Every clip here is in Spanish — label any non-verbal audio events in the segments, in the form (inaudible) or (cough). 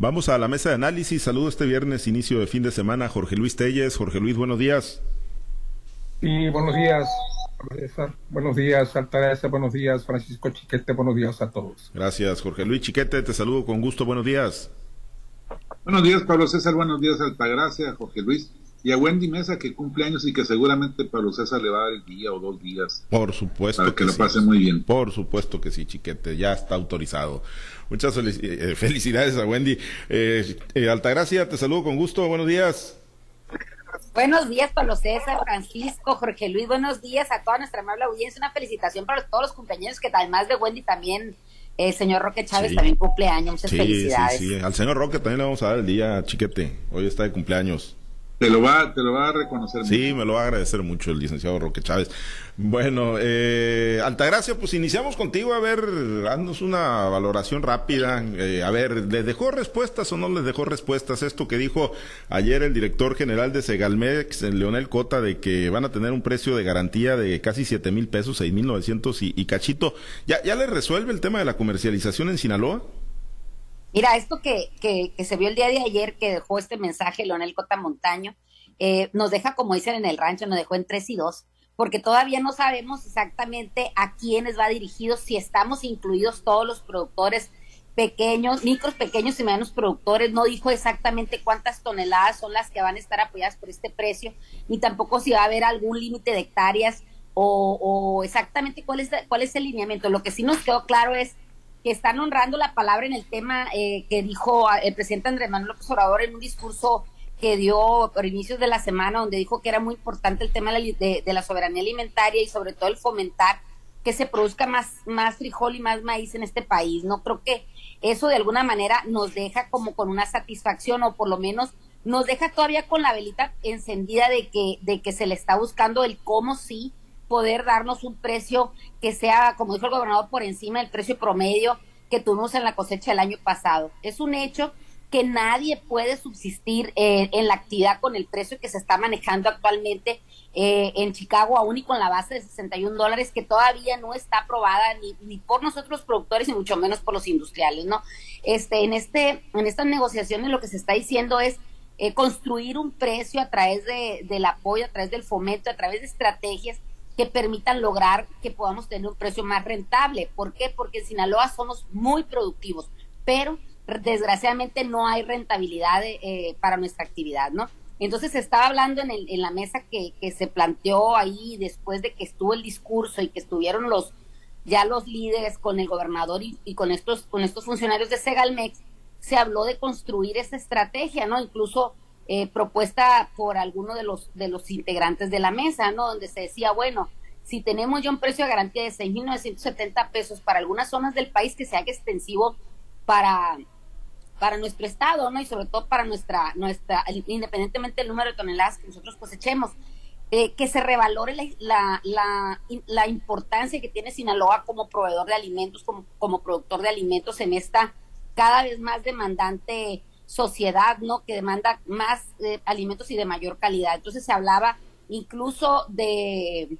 Vamos a la mesa de análisis. Saludo este viernes, inicio de fin de semana, Jorge Luis Telles. Jorge Luis, buenos días. Sí, buenos días. Buenos días, Altagracia. Buenos días, Francisco Chiquete. Buenos días a todos. Gracias, Jorge Luis Chiquete. Te saludo con gusto. Buenos días. Buenos días, Pablo César. Buenos días, Altagracia, Jorge Luis y a Wendy Mesa que cumple años y que seguramente Pablo César le va a dar el día o dos días. Por supuesto. Para que, lo pase muy bien. Por supuesto que sí, chiquete, ya está autorizado. Muchas eh, felicidades a Wendy. Eh, eh, Altagracia, te saludo con gusto, buenos días. Buenos días, Pablo César, Francisco, Jorge Luis, buenos días a toda nuestra amable audiencia. Una felicitación para todos los compañeros que además de Wendy también el señor Roque Chávez también cumpleaños. Muchas felicidades. Sí, sí, al señor Roque también le vamos a dar el día, chiquete. Hoy está de cumpleaños. Te lo va, te lo va a reconocer. Sí, me lo va a agradecer mucho el licenciado Roque Chávez. Bueno, eh, Altagracia, pues iniciamos contigo. A ver, haznos una valoración rápida. Eh, a ver, ¿les dejó respuestas o no les dejó respuestas? Esto que dijo ayer el director general de Segalmex, Leonel Cota, de que van a tener un precio de garantía de casi siete mil pesos, seis mil novecientos y, y cachito. ¿Ya, ¿Ya le resuelve el tema de la comercialización en Sinaloa? Mira, esto que, que, se vio el día de ayer, que dejó este mensaje Leonel Cota Montaño, eh, nos deja, como dicen en el rancho, nos dejó en tres y dos, porque todavía no sabemos exactamente a quiénes va dirigido, si estamos incluidos todos los productores pequeños, micros, pequeños y medianos productores, no dijo exactamente cuántas toneladas son las que van a estar apoyadas por este precio, ni tampoco si va a haber algún límite de hectáreas o, o exactamente cuál es, cuál es el lineamiento. Lo que sí nos quedó claro es que están honrando la palabra en el tema eh, que dijo ah, el presidente Andrés Manuel López Obrador en un discurso que dio por inicios de la semana, donde dijo que era muy importante el tema de, la soberanía alimentaria y sobre todo el fomentar que se produzca más, más frijol y más maíz en este país. No creo que eso de alguna manera nos deja como con una satisfacción o por lo menos nos deja todavía con la velita encendida de que, de que se le está buscando el cómo sí poder darnos un precio que sea, como dijo el gobernador, por encima del precio promedio que tuvimos en la cosecha del año pasado. Es un hecho que nadie puede subsistir eh, en la actividad con el precio que se está manejando actualmente eh, en Chicago, aún y con la base de 61 dólares, que todavía no está aprobada ni, ni por nosotros productores y mucho menos por los industriales, ¿no? Este, en este, en estas negociaciones lo que se está diciendo es eh, construir un precio a través de, del apoyo, a través del fomento, a través de estrategias que permitan lograr que podamos tener un precio más rentable. ¿Por qué? Porque en Sinaloa somos muy productivos, pero desgraciadamente no hay rentabilidad eh, para nuestra actividad, ¿no? Entonces estaba hablando en, el, en la mesa que, que, se planteó ahí después de que estuvo el discurso y que estuvieron los ya los líderes con el gobernador y, y con estos con estos funcionarios de Segalmex se habló de construir esa estrategia, ¿no? Incluso eh, propuesta por alguno de los, de los integrantes de la mesa, ¿no? Donde se decía, bueno, si tenemos ya un precio de garantía de 6.970 pesos para algunas zonas del país que se haga extensivo para, para nuestro estado, ¿no? Y sobre todo para nuestra, nuestra, independientemente del número de toneladas que nosotros cosechemos, eh, que se revalore la, la, la, importancia que tiene Sinaloa como proveedor de alimentos, como, como productor de alimentos en esta cada vez más demandante sociedad, ¿no? Que demanda más eh, alimentos y de mayor calidad. Entonces se hablaba incluso de,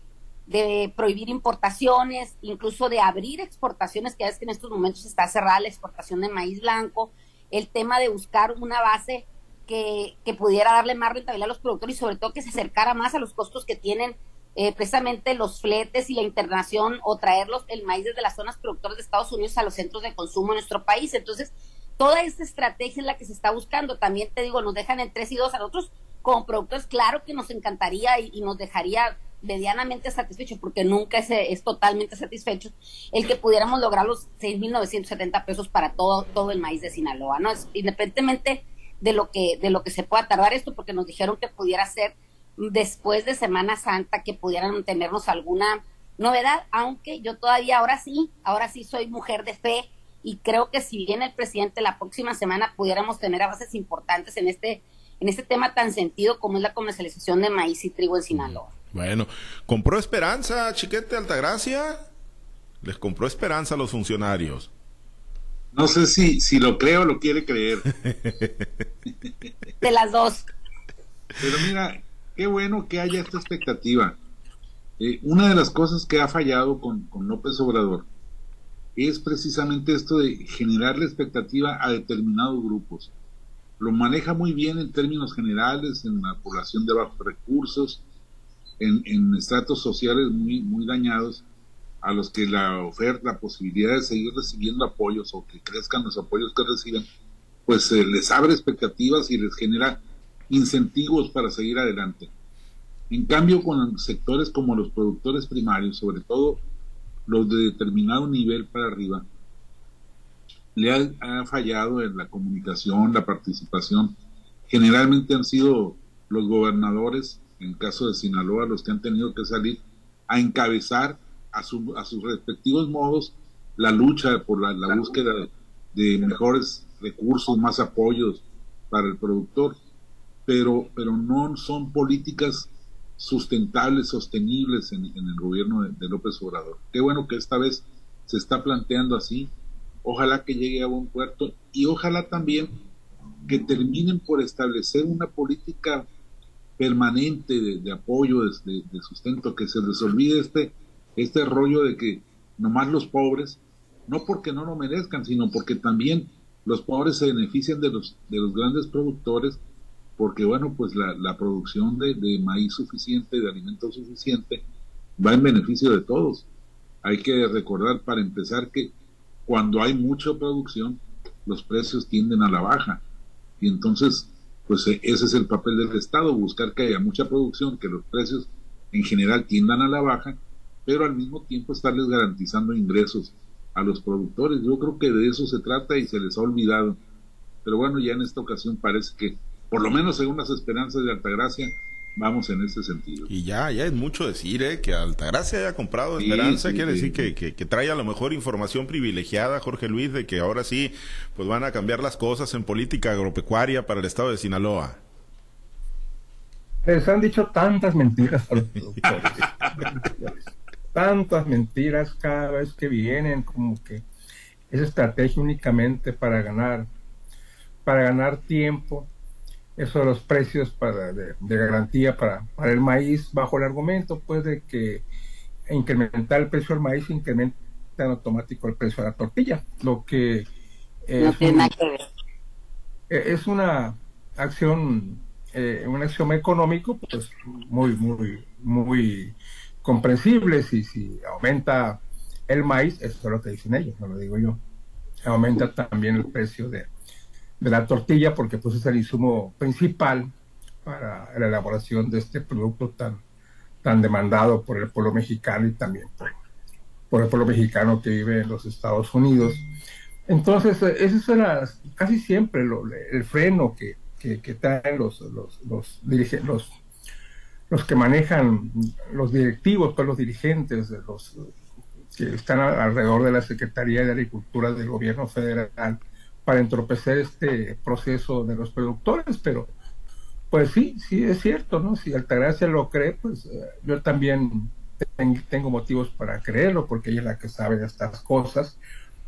prohibir importaciones, incluso de abrir exportaciones, que es que en estos momentos está cerrada la exportación de maíz blanco, el tema de buscar una base que, que pudiera darle más rentabilidad a los productores y sobre todo que se acercara más a los costos que tienen eh, precisamente los fletes y la internación o traerlos el maíz desde las zonas productoras de Estados Unidos a los centros de consumo en nuestro país. Entonces, toda esta estrategia es la que se está buscando. También te digo, nos dejan en tres y dos a nosotros como productores, claro que nos encantaría y, nos dejaría medianamente satisfechos, porque nunca es, es, totalmente satisfecho, el que pudiéramos lograr los 6.970 pesos para todo, todo el maíz de Sinaloa, ¿no? Es, independientemente de lo que de lo que se pueda tardar esto, porque nos dijeron que pudiera ser después de Semana Santa, que pudieran tenernos alguna novedad, aunque yo todavía ahora sí, ahora sí soy mujer de fe, y creo que si viene el presidente la próxima semana pudiéramos tener avances importantes en este en este tema tan sentido como es la comercialización de maíz y trigo en Sinaloa. Bueno, compró esperanza, Chiquete Altagracia. Les compró esperanza a los funcionarios. No sé si, si lo creo o lo quiere creer. (laughs) De las dos. Pero mira, qué bueno que haya esta expectativa. Eh, una de las cosas que ha fallado con, con López Obrador es precisamente esto de generar la expectativa a determinados grupos. Lo maneja muy bien en términos generales, en la población de bajos recursos, en, en estratos sociales muy, muy dañados, a los que la oferta, la posibilidad de seguir recibiendo apoyos o que crezcan los apoyos que reciben, pues les abre expectativas y les genera incentivos para seguir adelante. En cambio, con sectores como los productores primarios, sobre todo los de determinado nivel para arriba, le ha, fallado en la comunicación, la participación. Generalmente han sido los gobernadores, en el caso de Sinaloa, los que han tenido que salir a encabezar a, sus respectivos modos la lucha por la, búsqueda de mejores recursos, más apoyos para el productor, pero, pero no son políticas sustentables, sostenibles en, el gobierno de, López Obrador. Qué bueno que esta vez se está planteando así. Ojalá que llegue a buen puerto y ojalá también que terminen por establecer una política permanente de, apoyo, de, de, sustento, que se les olvide este este rollo de que nomás los pobres, no porque no lo merezcan, sino porque también los pobres se benefician de los, de los grandes productores, porque bueno, pues la, producción de, de maíz suficiente, de alimento suficiente, va en beneficio de todos. Hay que recordar para empezar que cuando hay mucha producción, los precios tienden a la baja. Y entonces, pues e, ese es el papel del Estado, buscar que haya mucha producción, que los precios en general tiendan a la baja pero al mismo tiempo estarles garantizando ingresos a los productores. Yo creo que de eso se trata y se les ha olvidado. Pero bueno, ya en esta ocasión parece que, por lo menos según las esperanzas de Altagracia, vamos en ese sentido. Y ya, ya es mucho decir, ¿eh? Que Altagracia haya comprado Esperanza, quiere decir que, que, que, trae a lo mejor información privilegiada, Jorge Luis, de que ahora sí, pues van a cambiar las cosas en política agropecuaria para el estado de Sinaloa. Les han dicho tantas mentiras a los productores tantas mentiras cada vez que vienen, como que es estrategia únicamente para ganar, para ganar tiempo. Eso de los precios para, de, garantía para, para, el maíz, bajo el argumento pues de que incrementar el precio del maíz incrementa en automático el precio de la tortilla, lo que es, es una acción, eh, un acción económico pues muy, muy, muy comprensible si, si aumenta el maíz, eso es lo que dicen ellos, no lo digo yo. Aumenta también el precio de, la tortilla porque pues es el insumo principal para la elaboración de este producto tan, tan demandado por el pueblo mexicano y también por, el pueblo mexicano que vive en los Estados Unidos. Entonces, eh, ese es casi siempre el freno que, que, traen los, los, los, los los que manejan los directivos, todos los dirigentes de los que están alrededor de la Secretaría de Agricultura del gobierno federal para entorpecer este proceso de los productores, pero pues sí, sí es cierto, ¿no? Si Altagracia lo cree, pues eh, yo también tengo motivos para creerlo, porque ella es la que sabe de estas cosas,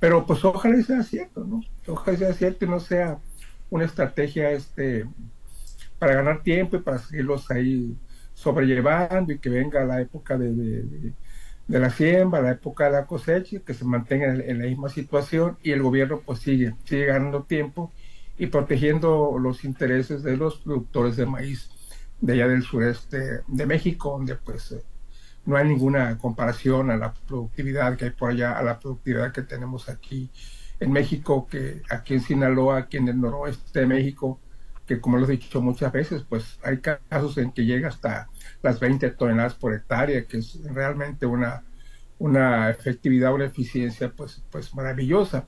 pero pues ojalá sea cierto, ¿no? Ojalá sea cierto y no sea una estrategia este para ganar tiempo y para seguirlos ahí sobrellevando y que venga la época de, de, la siembra, la época de la cosecha, que se mantenga en, la misma situación y el gobierno pues sigue, sigue ganando tiempo y protegiendo los intereses de los productores de maíz de allá del sureste de México, donde pues eh, no hay ninguna comparación a la productividad que hay por allá, a la productividad que tenemos aquí en México, que aquí en Sinaloa, aquí en el noroeste de México, que como lo he dicho muchas veces, pues hay casos en que llega hasta las 20 toneladas por hectárea, que es realmente una, una efectividad, una eficiencia pues, pues maravillosa.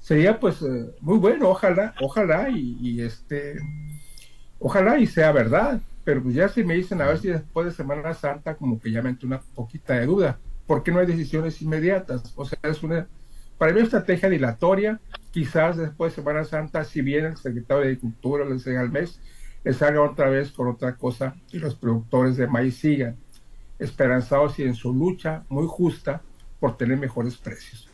Sería pues eh, muy bueno, ojalá, ojalá y, este, ojalá y sea verdad, pero pues ya si me dicen a ver si después de Semana Santa como que ya me una poquita de duda, porque no hay decisiones inmediatas? O sea, es una, para mí, estrategia dilatoria, quizás después de Semana Santa, si bien el secretario de Agricultura al mes, les salga otra vez con otra cosa y los productores de maíz sigan esperanzados y en su lucha muy justa por tener mejores precios.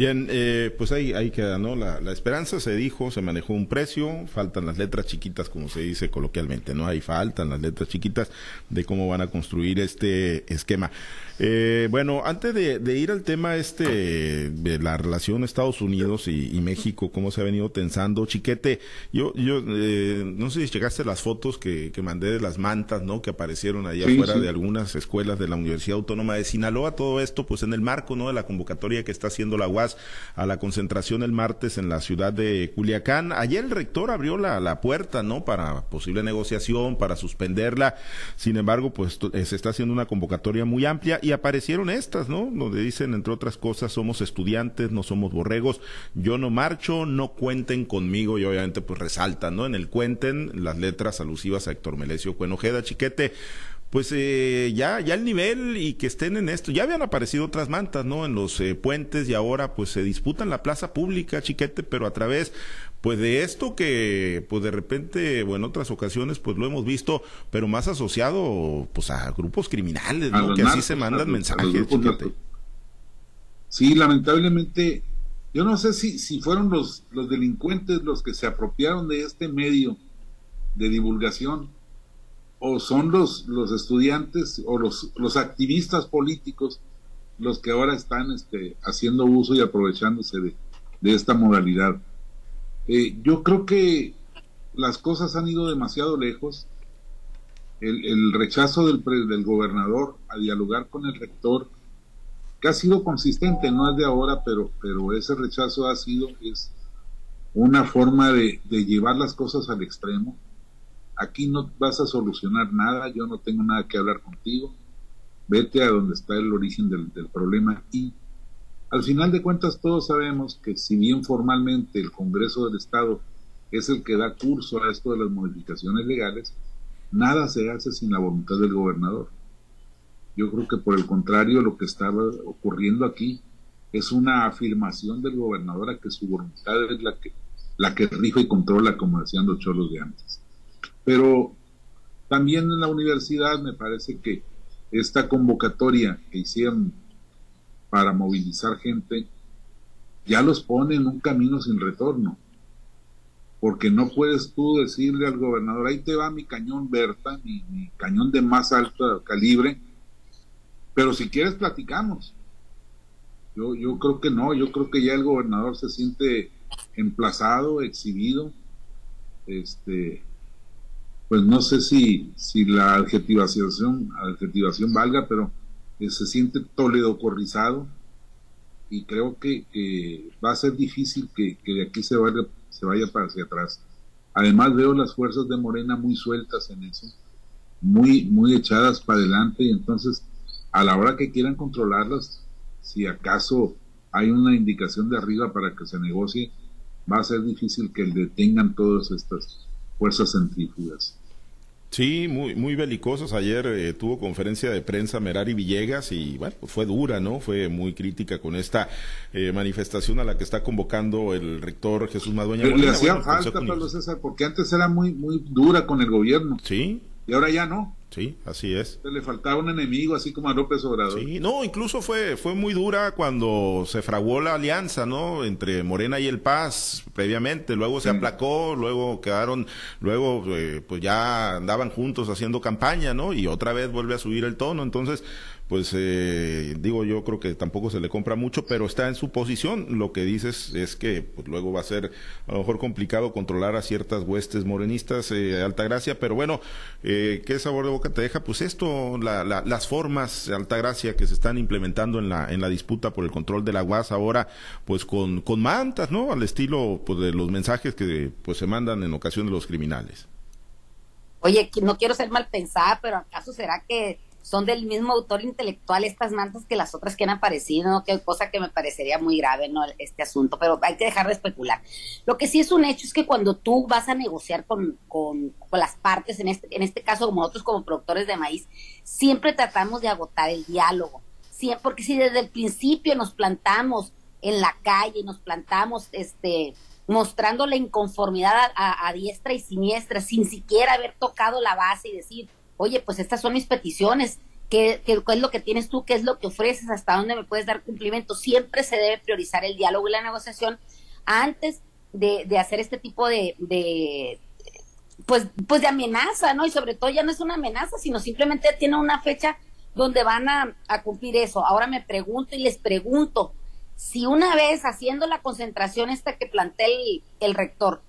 Bien, eh, pues ahí, ahí queda, ¿no? La, esperanza se dijo, se manejó un precio, faltan las letras chiquitas, como se dice coloquialmente, ¿no? Ahí faltan las letras chiquitas de cómo van a construir este esquema. Eh, bueno, antes de, ir al tema este de la relación Estados Unidos y, México, cómo se ha venido tensando, Chiquete, yo, yo eh, no sé si llegaste las fotos que, que mandé de las mantas, ¿no? Que aparecieron allá afuera de algunas escuelas de la Universidad Autónoma de Sinaloa, todo esto, pues en el marco, ¿no? De la convocatoria que está haciendo la UAS a la concentración el martes en la ciudad de Culiacán. Ayer el rector abrió la, la puerta, ¿no? Para posible negociación, para suspenderla. Sin embargo, pues eh, se está haciendo una convocatoria muy amplia y aparecieron estas, ¿no? Donde dicen, entre otras cosas, somos estudiantes, no somos borregos, yo no marcho, no cuenten conmigo y obviamente pues resaltan, ¿no? En el cuenten las letras alusivas a Héctor Melesio Cuenojeda, chiquete pues eh, ya, ya el nivel y que estén en esto. Ya habían aparecido otras mantas, ¿no? En los eh, puentes y ahora pues se disputan la plaza pública, chiquete, pero a través pues de esto que pues de repente o en otras ocasiones pues lo hemos visto, pero más asociado pues a grupos criminales, ¿no? Que así se mandan mensajes, chiquete. Sí, lamentablemente, yo no sé si, si fueron los, los delincuentes los que se apropiaron de este medio de divulgación o son los, los estudiantes o los, los activistas políticos los que ahora están este, haciendo uso y aprovechándose de, esta modalidad. Eh, yo creo que las cosas han ido demasiado lejos. El, el rechazo del, del gobernador a dialogar con el rector, que ha sido consistente, no es de ahora, pero, pero ese rechazo ha sido es una forma de, de llevar las cosas al extremo aquí no vas a solucionar nada, yo no tengo nada que hablar contigo, vete a donde está el origen del, problema y al final de cuentas todos sabemos que si bien formalmente el Congreso del Estado es el que da curso a esto de las modificaciones legales, nada se hace sin la voluntad del gobernador. Yo creo que por el contrario lo que estaba ocurriendo aquí es una afirmación del gobernador a que su voluntad es la que la que rige y controla como decían los cholos de antes. Pero también en la universidad me parece que esta convocatoria que hicieron para movilizar gente ya los pone en un camino sin retorno. Porque no puedes tú decirle al gobernador, ahí te va mi cañón Berta, mi, mi cañón de más alto calibre, pero si quieres platicamos. Yo, yo creo que no, yo creo que ya el gobernador se siente emplazado, exhibido, este, pues no sé si, si la adjetivación, adjetivación valga, pero eh, se siente Toledo corrizado y creo que, va a ser difícil que, de aquí se vaya, se vaya para hacia atrás. Además veo las fuerzas de Morena muy sueltas en eso, muy, muy echadas para adelante y entonces a la hora que quieran controlarlas, si acaso hay una indicación de arriba para que se negocie, va a ser difícil que detengan todas estas fuerzas centrífugas. Sí, muy, muy belicosas. Ayer eh, tuvo conferencia de prensa Merari Villegas y bueno, pues fue dura, ¿no? Fue muy crítica con esta eh, manifestación a la que está convocando el rector Jesús Madueña. le hacía falta, Pablo César, porque antes era muy, muy dura con el gobierno. Sí. Y ahora ya no. Sí, así es. Le faltaba un enemigo, así como a López Obrador. Sí, no, incluso fue, fue muy dura cuando se fraguó la alianza, ¿no? Entre Morena y el Paz, previamente. Luego se aplacó, luego quedaron, luego, eh, pues ya andaban juntos haciendo campaña, ¿no? Y otra vez vuelve a subir el tono. Entonces, pues eh, digo yo creo que tampoco se le compra mucho, pero está en su posición. Lo que dices es que pues, luego va a ser a lo mejor complicado controlar a ciertas huestes morenistas, eh, Altagracia, pero bueno, eh, ¿qué sabor de boca te deja? Pues esto, la, las formas, Altagracia, que se están implementando en la, en la disputa por el control de la UAS ahora, pues con, con mantas, ¿no? Al estilo pues, de los mensajes que pues se mandan en ocasión de los criminales. Oye, no quiero ser mal pensada, pero ¿acaso será que son del mismo autor intelectual estas mantas que las otras que han aparecido, ¿no? que cosa que me parecería muy grave, ¿no? Este asunto, pero hay que dejar de especular. Lo que sí es un hecho es que cuando tú vas a negociar con, con, las partes, en este, en este caso como nosotros como productores de maíz, siempre tratamos de agotar el diálogo, siempre, porque si desde el principio nos plantamos en la calle, nos plantamos, este, mostrando la inconformidad a, a diestra y siniestra, sin siquiera haber tocado la base y decir, oye, pues estas son mis peticiones, qué, qué, es lo que tienes tú, qué es lo que ofreces, hasta dónde me puedes dar cumplimiento. Siempre se debe priorizar el diálogo y la negociación antes de, de hacer este tipo de, de, pues, pues de amenaza, ¿no? Y sobre todo ya no es una amenaza, sino simplemente tiene una fecha donde van a, a cumplir eso. Ahora me pregunto y les pregunto, si una vez haciendo la concentración esta que plantea el, el rector,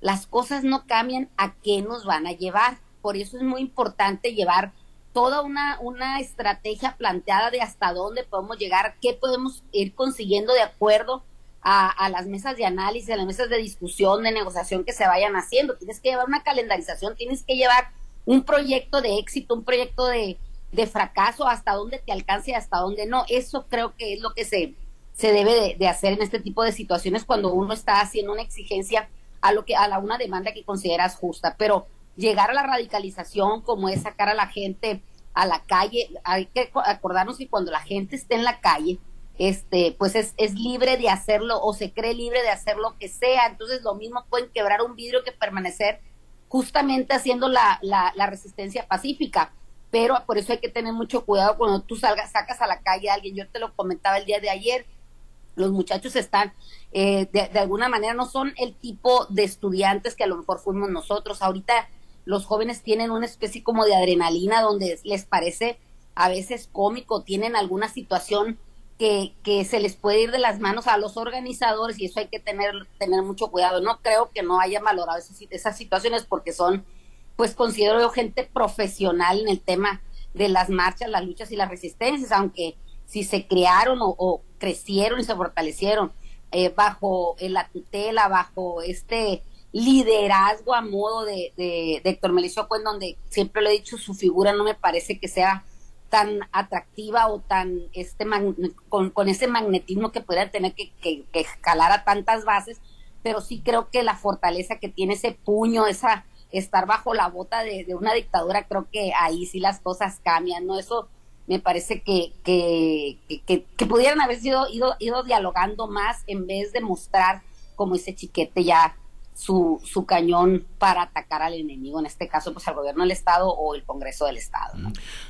las cosas no cambian, ¿a qué nos van a llevar? Por eso es muy importante llevar toda una, una estrategia planteada de hasta dónde podemos llegar, qué podemos ir consiguiendo de acuerdo a, a, las mesas de análisis, a las mesas de discusión, de negociación que se vayan haciendo. Tienes que llevar una calendarización, tienes que llevar un proyecto de éxito, un proyecto de, de fracaso, hasta dónde te alcance y hasta dónde no. Eso creo que es lo que se, se debe de, de, hacer en este tipo de situaciones cuando uno está haciendo una exigencia a lo que a la una demanda que consideras justa, pero llegar a la radicalización como es sacar a la gente a la calle, hay que acordarnos que cuando la gente esté en la calle, este, pues es, es libre de hacerlo o se cree libre de hacer lo que sea, entonces lo mismo pueden quebrar un vidrio que permanecer justamente haciendo la, la, la resistencia pacífica pero por eso hay que tener mucho cuidado cuando tú salgas, sacas a la calle a alguien. Yo te lo comentaba el día de ayer, los muchachos están, eh, de, de, alguna manera, no son el tipo de estudiantes que a lo mejor fuimos nosotros. Ahorita los jóvenes tienen una especie como de adrenalina donde les parece a veces cómico, tienen alguna situación que, que se les puede ir de las manos a los organizadores y eso hay que tener, tener mucho cuidado. No creo que no hayan valorado esas, situaciones porque son pues considero yo gente profesional en el tema de las marchas, las luchas y las resistencias, aunque si se crearon o, o crecieron y se fortalecieron eh, bajo la tutela, bajo este liderazgo a modo de, de, de Héctor Melicio en donde siempre le he dicho, su figura no me parece que sea tan atractiva o tan este con, con ese magnetismo que pudiera tener que, que, que escalar a tantas bases, pero sí creo que la fortaleza que tiene ese puño, esa estar bajo la bota de, de, una dictadura, creo que ahí sí las cosas cambian, ¿no? Eso me parece que, que, que, que pudieran haber sido ido, ido dialogando más en vez de mostrar como ese chiquete ya su, su cañón para atacar al enemigo, en este caso, pues al gobierno del Estado o el Congreso del Estado.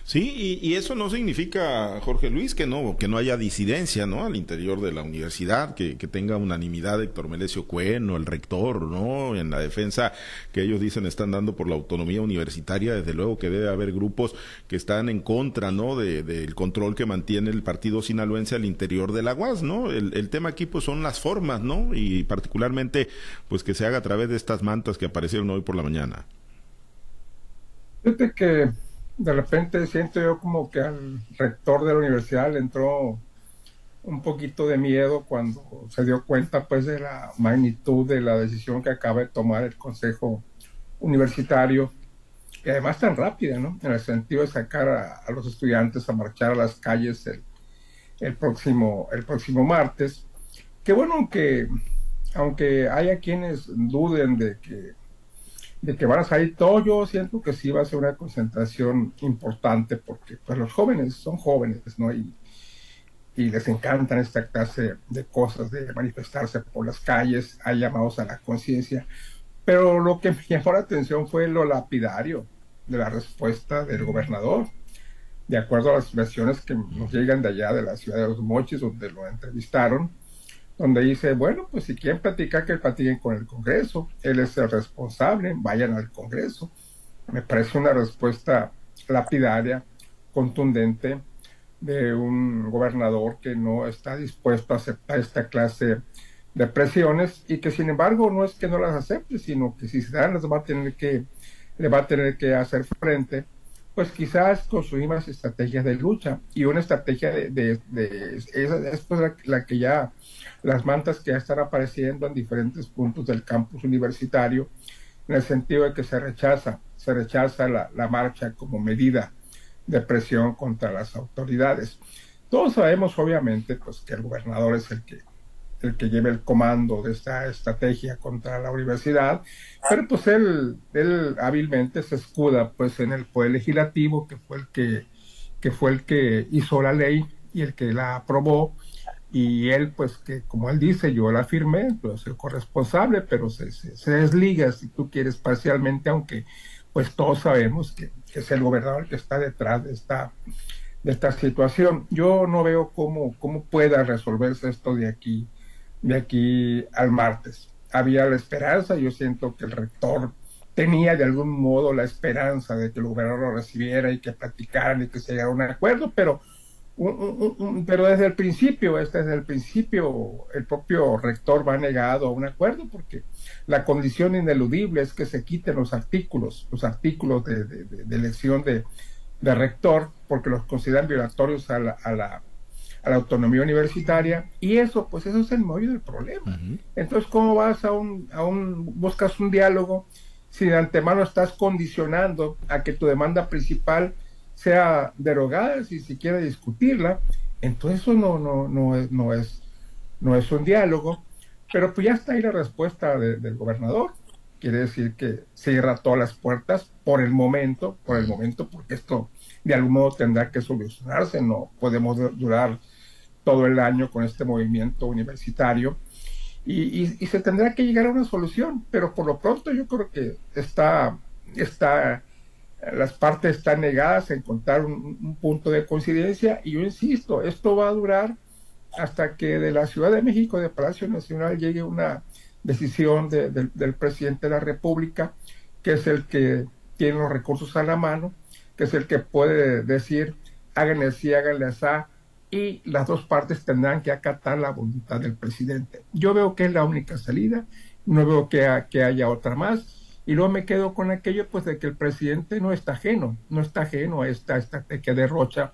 Sí, y, eso no significa, Jorge Luis, que no, que no haya disidencia, ¿no? Al interior de la universidad, que, que tenga unanimidad Héctor Melesio Cuen o el rector, ¿no? En la defensa que ellos dicen están dando por la autonomía universitaria, desde luego que debe haber grupos que están en contra, ¿no? De, del control que mantiene el partido sinaloense al interior de la UAS, ¿no? El, el tema aquí, pues, son las formas, ¿no? Y particularmente, pues, que se haga a través de estas mantas que aparecieron hoy por la mañana? Fíjate que de repente siento yo como que al rector de la universidad le entró un poquito de miedo cuando se dio cuenta pues de la magnitud de la decisión que acaba de tomar el Consejo Universitario y además tan rápida, ¿no? En el sentido de sacar a, los estudiantes a marchar a las calles el, el, próximo, el próximo martes. Que bueno que aunque haya quienes duden de que, de que van a salir todos, yo siento que sí va a ser una concentración importante porque pues los jóvenes son jóvenes, ¿no? Y, les encantan esta clase de cosas, de manifestarse por las calles, hay llamados a la conciencia. Pero lo que me (laughs) llamó la atención fue lo lapidario de la respuesta del gobernador. De acuerdo a las versiones que nos llegan de allá, de la ciudad de Los Mochis, donde lo entrevistaron, donde dice, bueno, pues si quieren platicar, que platiquen con el Congreso, él es el responsable, vayan al Congreso. Me parece una respuesta lapidaria, contundente, de un gobernador que no está dispuesto a aceptar esta clase de presiones y que sin embargo no es que no las acepte, sino que si se dan las va a tener que, le va a tener que hacer frente, pues quizás construir más estrategias de lucha y una estrategia de, de, de esa es pues la, la que ya las mantas que ya están apareciendo en diferentes puntos del campus universitario, en el sentido de que se rechaza, se rechaza la, la marcha como medida de presión contra las autoridades. Todos sabemos, obviamente, pues que el gobernador es el que el que lleva el comando de esta estrategia contra la universidad, pero pues él, él hábilmente se escuda pues en el poder legislativo, que fue el que, que fue el que hizo la ley y el que la aprobó, y él pues que como él dice yo la firmé pues el corresponsable pero se, se, desliga si tú quieres parcialmente aunque pues todos sabemos que, que, es el gobernador que está detrás de esta de esta situación. Yo no veo cómo, cómo pueda resolverse esto de aquí, de aquí al martes. Había la esperanza, yo siento que el rector tenía de algún modo la esperanza de que el gobernador lo recibiera y que platicaran y que se llegara a un acuerdo, pero, pero desde el principio, desde el principio, el propio rector va negado a un acuerdo porque la condición ineludible es que se quiten los artículos, los artículos de, de elección de, de rector porque los consideran violatorios a la, a la, a la autonomía universitaria y eso, pues eso es el medio del problema. Entonces, ¿cómo vas a un, a un, buscas un diálogo si de antemano estás condicionando a que tu demanda principal sea derogada, si se quiere discutirla? Entonces eso no, no, no, es, no, es, no es un diálogo, pero pues ya está ahí la respuesta del gobernador. Quiere decir que cierra todas las puertas por el momento, por el momento, porque esto de algún modo tendrá que solucionarse, no podemos durar todo el año con este movimiento universitario. Y, se tendrá que llegar a una solución, pero por lo pronto yo creo que está, está las partes están negadas a encontrar un, un punto de coincidencia y yo insisto, esto va a durar hasta que de la Ciudad de México, de Palacio Nacional, llegue una decisión del presidente de la República, que es el que tiene los recursos a la mano, que es el que puede decir, háganle así, háganle así, y las dos partes tendrán que acatar la voluntad del presidente. Yo veo que es la única salida, no veo que haya otra más, y luego me quedo con aquello pues de que el presidente no está ajeno, no está ajeno a esta estrategia de Rocha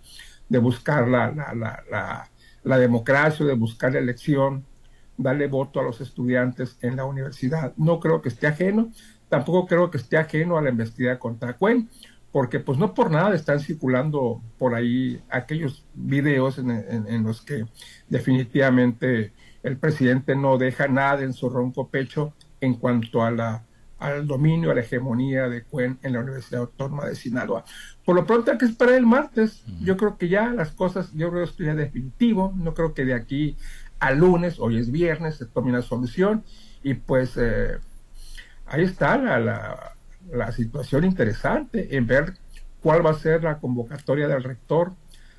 de buscar la, la, la, la, la democracia, de buscar la elección, darle voto a los estudiantes en la universidad. No creo que esté ajeno, tampoco creo que esté ajeno a la investigación contra Cuen, porque pues no por nada están circulando por ahí aquellos videos en, los que definitivamente el presidente no deja nada en su ronco pecho en cuanto a la al dominio, a la hegemonía de Cuen en la Universidad Autónoma de Sinaloa. Por lo pronto hay que esperar el martes. Yo creo que ya las cosas, yo creo que esto ya es definitivo. No creo que de aquí al lunes, hoy es viernes, se tome una solución y pues eh, ahí está la, la, situación interesante en ver cuál va a ser la convocatoria del rector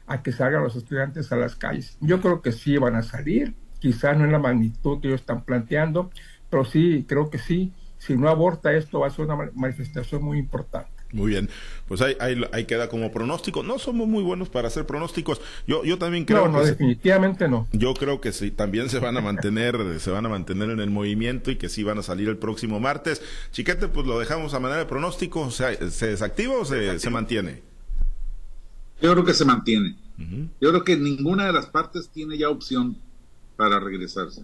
a que salgan los estudiantes a las calles. Yo creo que sí van a salir, quizá no en la magnitud que ellos están planteando, pero sí, creo que sí, si no aborta esto va a ser una manifestación muy importante. Muy bien, pues ahí, ahí, queda como pronóstico. No somos muy buenos para hacer pronósticos. Yo, yo también creo no, no, definitivamente no. Yo creo que sí, también se van a mantener, (laughs) se van a mantener en el movimiento y que sí van a salir el próximo martes. Chiquete, pues lo dejamos a manera de pronóstico. O sea, ¿Se desactiva o se, se mantiene? Yo creo que se mantiene. Yo creo que ninguna de las partes tiene ya opción para regresarse.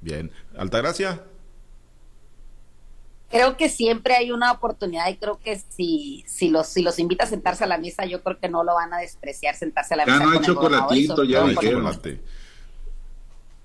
Bien. Altagracia creo que siempre hay una oportunidad y creo que si, si, los, si los invita a sentarse a la mesa, yo creo que no lo van a despreciar sentarse a la mesa. Ya no hay chocolatito, ya dijeron.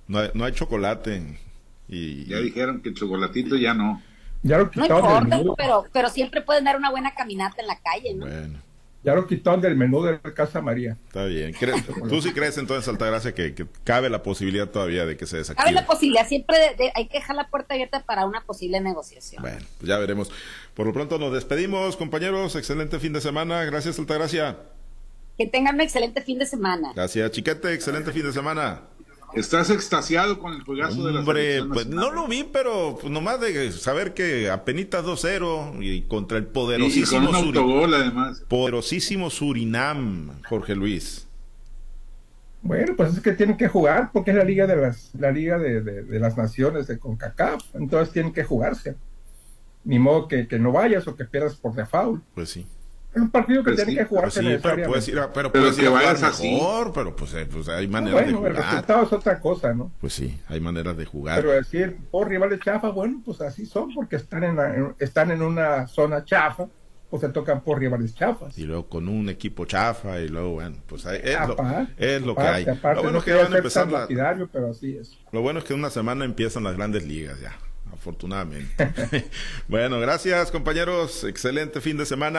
No hay, no hay chocolate. Y, ya dijeron que el chocolatito ya no. Ya lo no importa, pero, pero siempre pueden dar una buena caminata en la calle, ¿no? Bueno. Ya lo quitaron del menú de la Casa María. Está bien. (laughs) ¿Tú sí crees entonces, Altagracia, que, que cabe la posibilidad todavía de que se desactive? Cabe la posibilidad. Siempre hay que dejar la puerta abierta para una posible negociación. Bueno, pues ya veremos. Por lo pronto nos despedimos, compañeros. Excelente fin de semana. Gracias, Altagracia. Que tengan un excelente fin de semana. Gracias, Chiquete. Excelente fin de semana. Estás extasiado con el juegazo de la Hombre, pues no lo vi, pero pues, nomás de saber que apenas 2-0 y contra el poderosísimo además. Poderosísimo Surinam, Jorge Luis. Bueno, pues es que tienen que jugar porque es la liga de las la liga de, de, las naciones de CONCACAF, entonces tienen que jugarse. Ni modo que, que no vayas o que pierdas por default. Pues sí. Es un partido que pues tiene que jugarse pues sí, pero puedes ir a, pero, puedes ir a jugar mejor, pero pues, eh, pues hay maneras de jugar. el resultado es otra cosa, ¿no? Pues sí, hay maneras de jugar. Pero decir, por rivales chafa, bueno, pues así son, porque están en, están en una zona chafa, pues se tocan por rivales chafas. Y luego con un equipo chafa, y luego, bueno, pues es, lo, es lo que hay. lo bueno es que van a empezar la, pero así es. Lo bueno es que una semana empiezan las grandes ligas ya, afortunadamente. (laughs) bueno, gracias compañeros, excelente fin de semana.